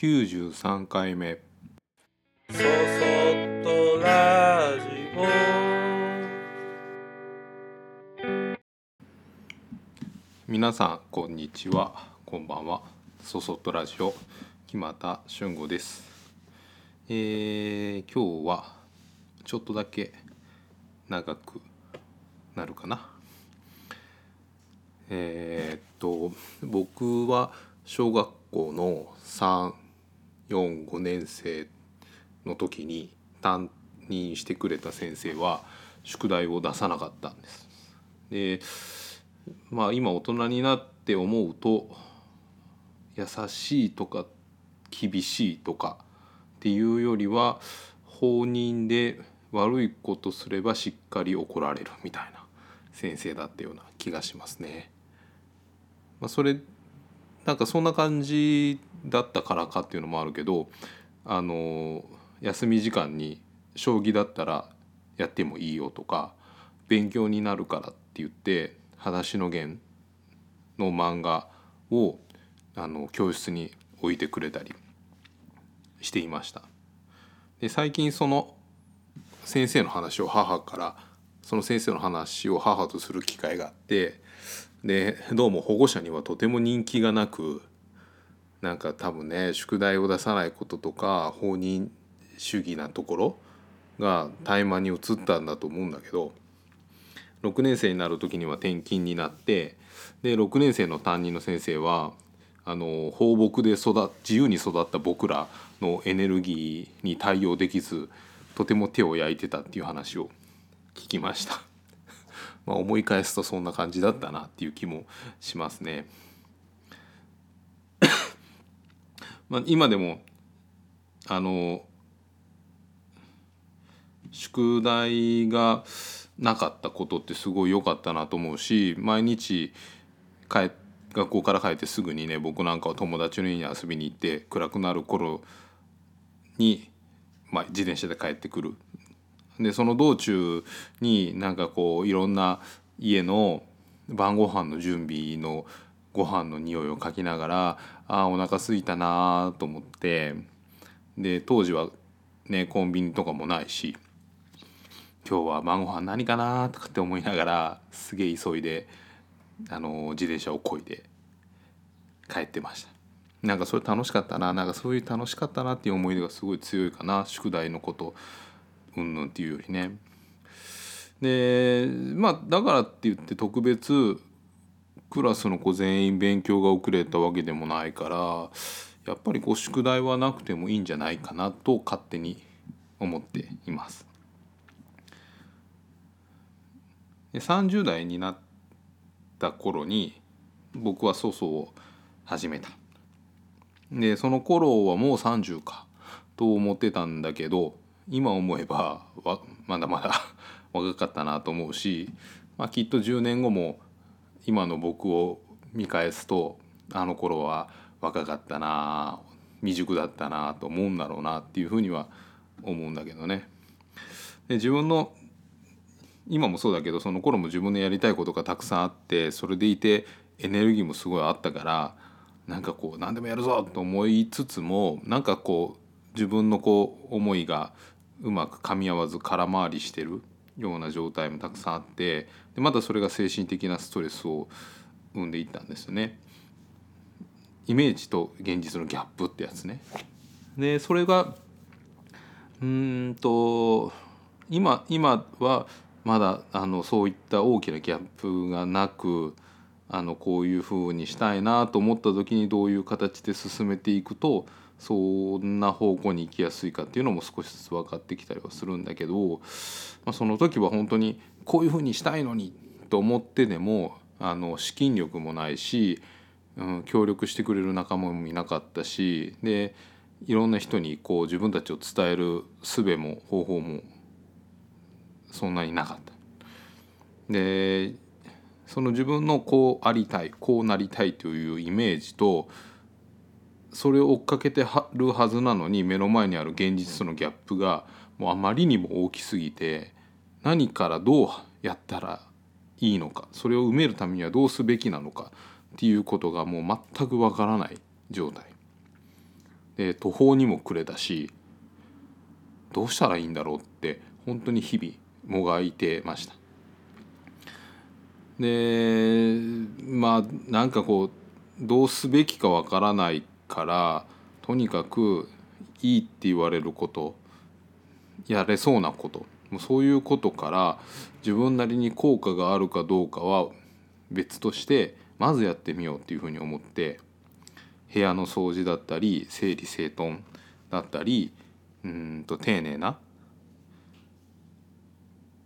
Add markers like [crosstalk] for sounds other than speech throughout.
93回目。そそっとラジ皆さんこんにちは。こんばんは。そそっとラジオ。木又俊吾です。えー、今日はちょっとだけ長くなるかな。えー、っと僕は小学校の45年生の時に担任してくれた先生は宿題を出さなかったんです。でまあ今大人になって思うと優しいとか厳しいとかっていうよりは放任で悪いことすればしっかり怒られるみたいな先生だったような気がしますね。まあ、それなんかそんな感じだったからかっていうのもあるけどあの休み時間に将棋だったらやってもいいよとか勉強になるからって言って「裸足の弦」の漫画をあの教室に置いてくれたりしていました。で最近その先生の話を母からその先生の話を母とする機会があってでどうも保護者にはとても人気がなくなんか多分ね宿題を出さないこととか放任主義なところが怠慢に移ったんだと思うんだけど6年生になる時には転勤になってで6年生の担任の先生はあの放牧で育自由に育った僕らのエネルギーに対応できずとても手を焼いてたっていう話を聞きました。まあ、思い返すとそんな感じだったなっていう気もしますね。[coughs] まあ今でもあの宿題がなかったことってすごい良かったなと思うし毎日帰学校から帰ってすぐにね僕なんかは友達の家に遊びに行って暗くなる頃に、まあ、自転車で帰ってくるでその道中になんかこういろんな家の晩ご飯の準備のご飯の匂いをかきながらああお腹すいたなと思ってで当時はねコンビニとかもないし今日は晩ご飯何かなとかって思いながらすげえ急いであの自転車をこいで帰ってました。なんかそれ楽しかったななんかそういう楽しかったなっていう思い出がすごい強いかな宿題のことうんぬんっていうよりね。でまあだからって言って特別クラスの子全員勉強が遅れたわけでもないからやっぱりこう宿題はなくてもいいんじゃないかなと勝手に思っています。で30代になった頃に僕は粗相を始めた。でその頃はもう30かと思ってたんだけど今思えばまだまだ [laughs] 若かったなと思うし、まあ、きっと10年後も今の僕を見返すとあの頃は若かったな未熟だったなと思うんだろうなっていうふうには思うんだけどね。で自分の今もそうだけどその頃も自分のやりたいことがたくさんあってそれでいてエネルギーもすごいあったからなんかこう何でもやるぞと思いつつもなんかこう自分のこう思いがうまく噛み合わず空回りしてるような状態もたくさんあってでまたそれが精神的なストレスを生んでいったんですよね。イメージと現実のギャップってやつね。でそれがうんと今今はまだあのそういった大きなギャップがなくあのこういうふうにしたいなと思った時にどういう形で進めていくとそんな方向に行きやすいかっていうのも少しずつ分かってきたりはするんだけど、まあ、その時は本当にこういうふうにしたいのにと思ってでもあの資金力もないし、うん、協力してくれる仲間もいなかったしでいろんな人にこう自分たちを伝える術も方法もそんなになかった。でその自分のこうありたいこうなりたいというイメージとそれを追っかけてはるはずなのに目の前にある現実とのギャップがもうあまりにも大きすぎて何からどうやったらいいのかそれを埋めるためにはどうすべきなのかっていうことがもう全くわからない状態で途方にも暮れたしどうしたらいいんだろうって本当に日々もがいてました。でまあなんかこうどうすべきかわからないからとにかくいいって言われることやれそうなこともうそういうことから自分なりに効果があるかどうかは別としてまずやってみようっていうふうに思って部屋の掃除だったり整理整頓だったりうんと丁寧な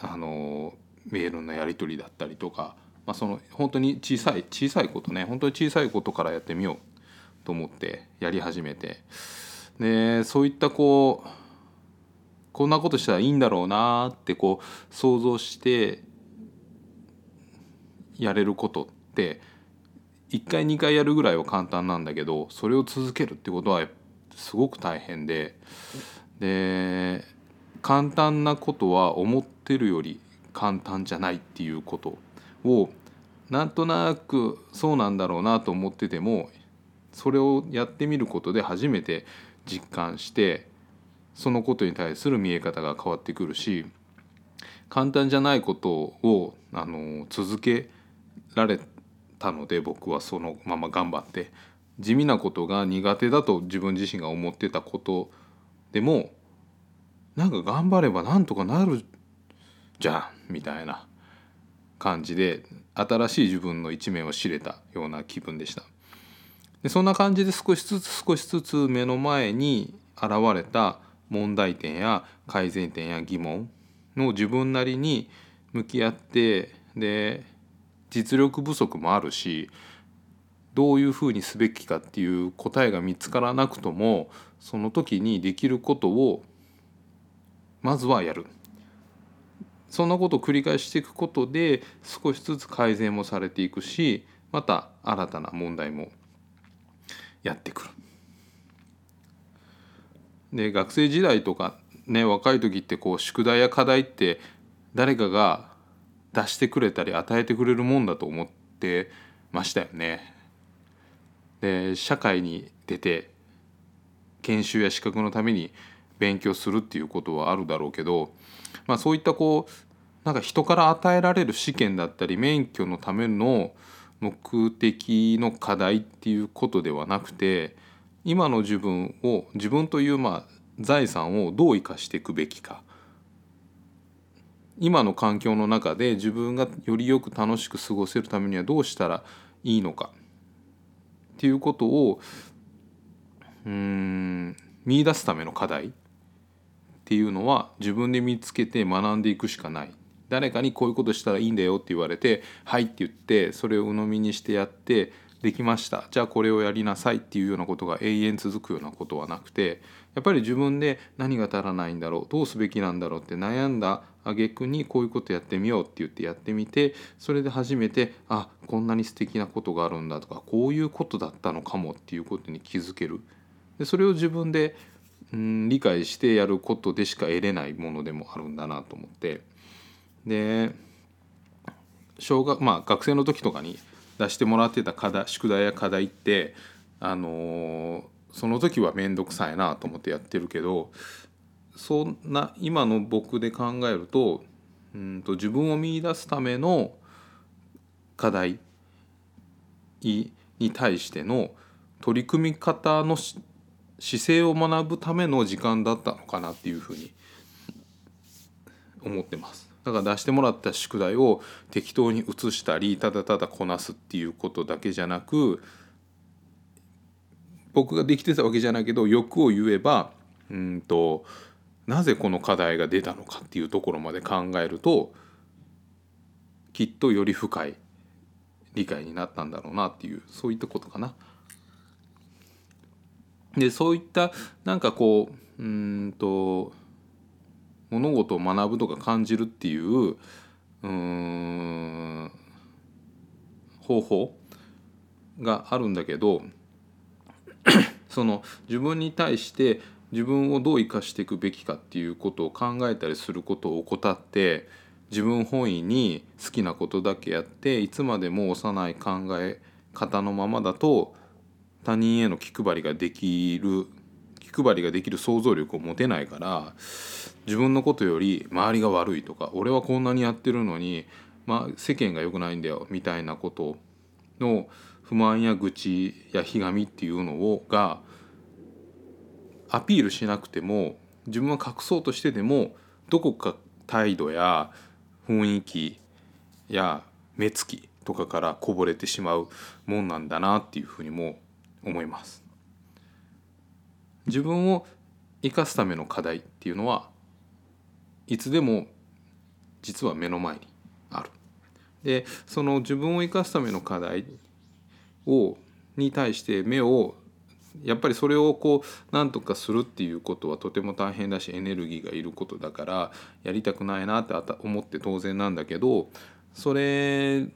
あのメールのやり取りだったりとか、まあ、その本当に小さい小さいことね本当に小さいことからやってみようと思ってやり始めて。でそういったこうこんなことしたらいいんだろうなってこう想像してやれることって1回2回やるぐらいは簡単なんだけどそれを続けるってことはすごく大変で。で簡単なことは思ってるより簡単じゃないっていうことをなんとなくそうなんだろうなと思っててもそれをやってみることで初めて実感してそのことに対する見え方が変わってくるし簡単じゃないことをあの続けられたので僕はそのまま頑張って地味なことが苦手だと自分自身が思ってたことでもなんか頑張ればなんとかなるじゃんみたいな感じで新しい自分の一面を知れたような気分でした。でそんな感じで少しずつ少しずつ目の前に現れた問題点や改善点や疑問の自分なりに向き合ってで実力不足もあるしどういうふうにすべきかっていう答えが見つからなくともその時にできることをまずはやる。そんなことを繰り返していくことで少しずつ改善もされていくしまた新たな問題もやってくる。で学生時代とかね若い時ってこう宿題や課題って誰かが出してくれたり与えてくれるもんだと思ってましたよね。で社会に出て研修や資格のために勉強するっていうことはあるだろうけど、まあ、そういったこうなんか人から与えられる試験だったり免許のための目的の課題っていうことではなくて今の自分を自分というまあ財産をどう生かしていくべきか。今の環境の中で自分がよりよく楽しく過ごせるためにはどうしたらいいのか。っていうことをうん見出すための課題っていうのは自分で見つけて学んでいくしかない。誰かにこういうことしたらいいんだよって言われて「はい」って言ってそれを鵜呑みにしてやってできました。じゃあこれをやりなさいっていうようなことが永遠続くようなことはなくてやっぱり自分で何が足らないんだろうどうすべきなんだろうって悩んだ挙句にこういうことやってみようって言ってやってみてそれで初めてあこんなに素敵なことがあるんだとかこういうことだったのかもっていうことに気づける。でそれを自分でうん理解してやることでしか得れないものでもあるんだなと思って。で小学まあ学生の時とかに出してもらってた課題宿題や課題ってあのその時は面倒くさいなと思ってやってるけどそんな今の僕で考えるとうんと自分を見出すための課題に対しての取り組み方の姿勢を学ぶための時間だったのかなっていうふうに思ってます。だから出してもらった宿題を適当に写したりただただこなすっていうことだけじゃなく僕ができてたわけじゃないけど欲を言えばうんとなぜこの課題が出たのかっていうところまで考えるときっとより深い理解になったんだろうなっていうそういったことかな。でそういったなんかこううんと物事を学ぶとか感じるっていう方法があるんだけど [coughs] その自分に対して自分をどう生かしていくべきかっていうことを考えたりすることを怠って自分本位に好きなことだけやっていつまでも幼い考え方のままだと他人への気配りができる気配りができる想像力を持てないから自分のことより周りが悪いとか俺はこんなにやってるのに、まあ、世間が良くないんだよみたいなことの不満や愚痴やひがみっていうのをがアピールしなくても自分は隠そうとしてでもどこか態度や雰囲気や目つきとかからこぼれてしまうもんなんだなっていうふうにも思います。自分を生かすための課題っていうのはいつでも実は目の前にある。でその自分を生かすための課題をに対して目をやっぱりそれをこう何とかするっていうことはとても大変だしエネルギーがいることだからやりたくないなって思って当然なんだけどそれ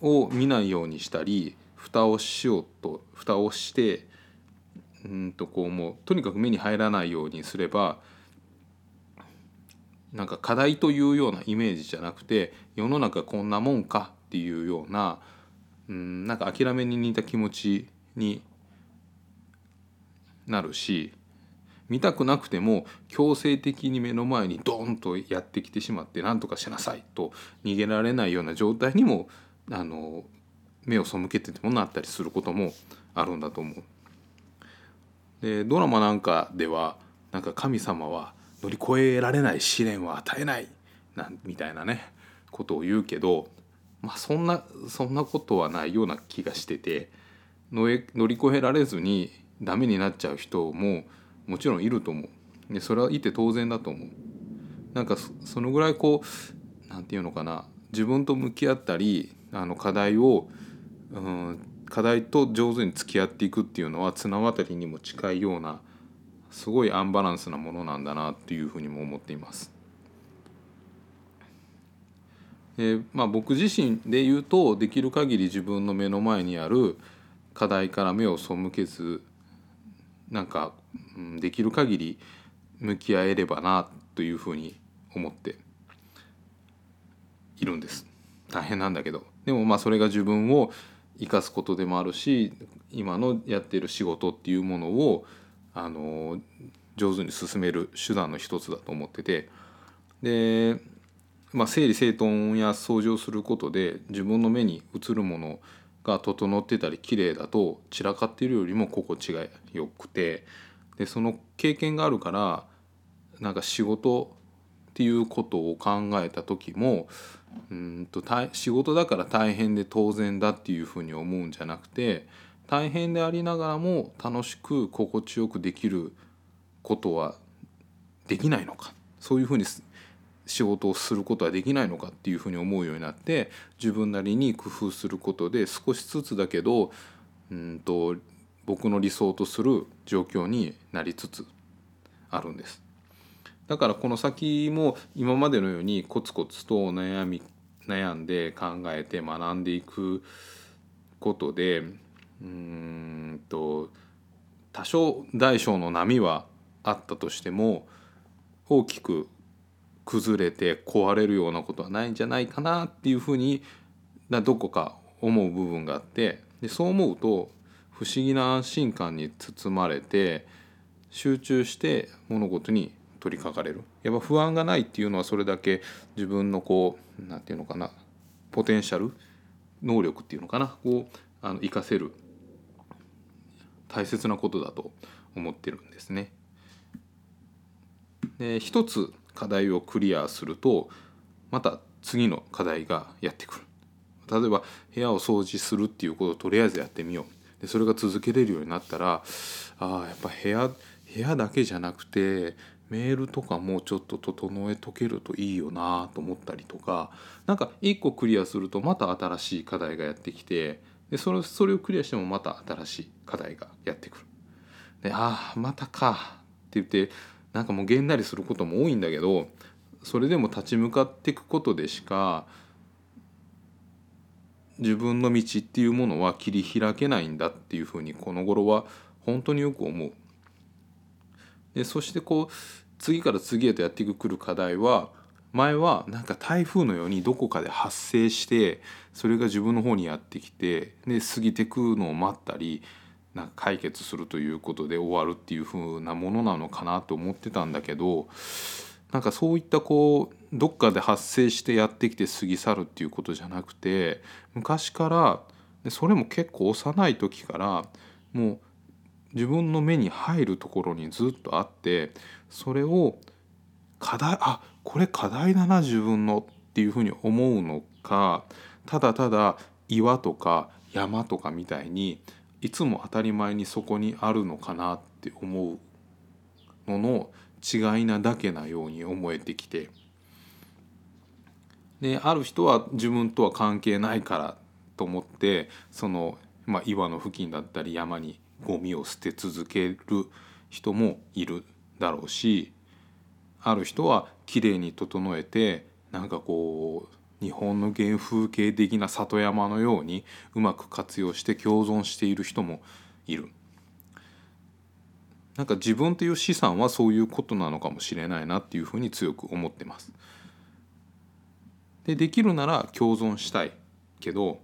を見ないようにしたり蓋をしようと蓋をしてうんとこうもうとにかく目に入らないようにすればなんか課題というようなイメージじゃなくて世の中こんなもんかっていうようなうんなんか諦めに似た気持ちになるし見たくなくても強制的に目の前にドンとやってきてしまって何とかしなさいと逃げられないような状態にもあの目を背けててもなったりすることもあるんだと思う。でドラマなんかではなんか神様は乗り越えられない試練は与えないなんみたいなねことを言うけど、まあ、そんなそんなことはないような気がしてて乗り越えられずにダメになっちゃう人ももちろんいると思う。でそれはいて当然だと思う。なんかそのぐらいこう何て言うのかな自分と向き合ったりあの課題を、うん、課題と上手に付き合っていくっていうのは綱渡りにも近いようなすごいアンバランスなものなんだなっていうふうにも思っています。えー、まあ、僕自身で言うとできる限り自分の目の前にある課題から目を背けずなんか、うん、できる限り向き合えればなというふうに思っているんです大変なんだけどでもまあそれが自分を生かすことでもあるし今のやっている仕事っていうものをあの上手に進める手段の一つだと思ってて。で、まあ、整理整頓や掃除をすることで自分の目に映るものが整ってたり綺麗だと散らかっているよりも心地がよくて。でその経験があるからなんか仕事っていうことを考えた時もうんと仕事だから大変で当然だっていうふうに思うんじゃなくて大変でありながらも楽しく心地よくできることはできないのかそういうふうに仕事をすることはできないのかっていうふうに思うようになって自分なりに工夫することで少しずつだけどうんと僕の理想とする状況になりつつあるんです。だからこの先も今までのようにコツコツと悩み悩んで考えて学んでいくことでうんと多少大小の波はあったとしても大きく崩れて壊れるようなことはないんじゃないかなっていうふうにどこか思う部分があってでそう思うと不思議な安心感に包まれて集中して物事に取りかかれる。やっぱ不安がないっていうのはそれだけ自分のこう何て言うのかなポテンシャル能力っていうのかなをあの活かせる。大切なことだと思ってるんですね。で一つ課題をクリアするとまた次の課題がやってくる。例えば部屋を掃除するっていうことをとりあえずやってみよう。でそれが続けれるようになったらあやっぱ部屋部屋だけじゃなくてメールとかもちょっと整えとけるといいよなと思ったりとかなんか1個クリアするとまた新しい課題がやってきてでそれそれをクリアしてもまた新しい課題がやってくる。でああまたかって言ってなんかもうげんなりすることも多いんだけどそれでも立ち向かっていくことでしか自分の道っていうものは切り開けないんだっていうふうにこの頃は本当によく思う。でそしてこう次から次へとやってくる課題は前はなんか台風のようにどこかで発生してそれが自分の方にやってきてで過ぎてくのを待ったりなんか解決するということで終わるっていう風なものなのかなと思ってたんだけどなんかそういったこうどっかで発生してやってきて過ぎ去るっていうことじゃなくて昔からでそれも結構幼い時からもう自分の目に入るところにずっとあってそれを課題あこれ課題だな自分のっていうふうに思うのかただただ岩とか山とかみたいにいつも当たり前にそこにあるのかなって思うのの違いなだけなように思えてきてである人は自分とは関係ないからと思ってその、まあ、岩の付近だったり山にゴミを捨て続ける人もいるだろうしある人はきれいに整えてなんかこう日本の原風景的な里山のようにうまく活用して共存している人もいる。なんか自分という資産はそういうことなのかもしれないなっていうふうに強く思ってます。でできるなら共存したいけど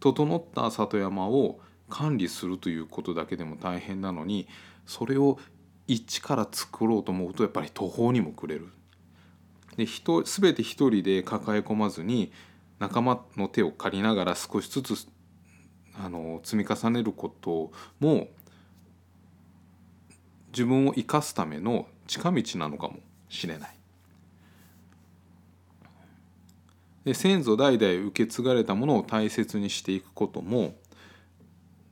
整った里山を管理するということだけでも大変なのにそれを一から作ろうと思うとやっぱり途方にも暮れる。で人全て一人で抱え込まずに仲間の手を借りながら少しずつあの積み重ねることも自分を生かすための近道なのかもしれない。で先祖代々受け継がれたものを大切にしていくことも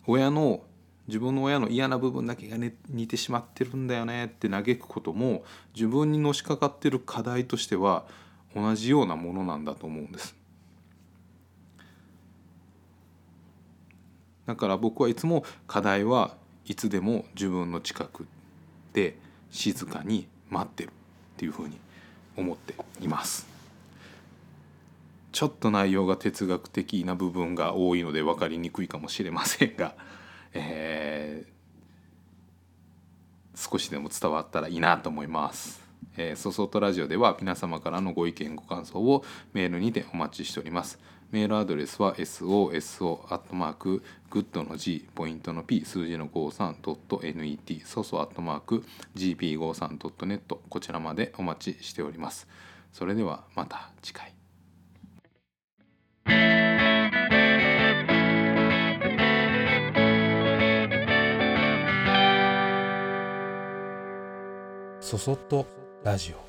親の自分の親の嫌な部分だけが、ね、似てしまってるんだよねって嘆くことも自分にのしかかってる課題としては同じようなものなんだと思うんです。だから僕はいつも課題はいつでも自分の近くで静かに待ってるっていうふうに思っています。ちょっと内容が哲学的な部分が多いので分かりにくいかもしれませんがえー、少しでも伝わったらいいなと思います。えー、ソソトラジオでは皆様からのご意見ご感想をメールにてお待ちしております。メールアドレスは soso アットマークグッドの G ポイントの P 数字の 53.net ソソ gp53.net こちらまでお待ちしております。それではまた次回。そそっとラジオ。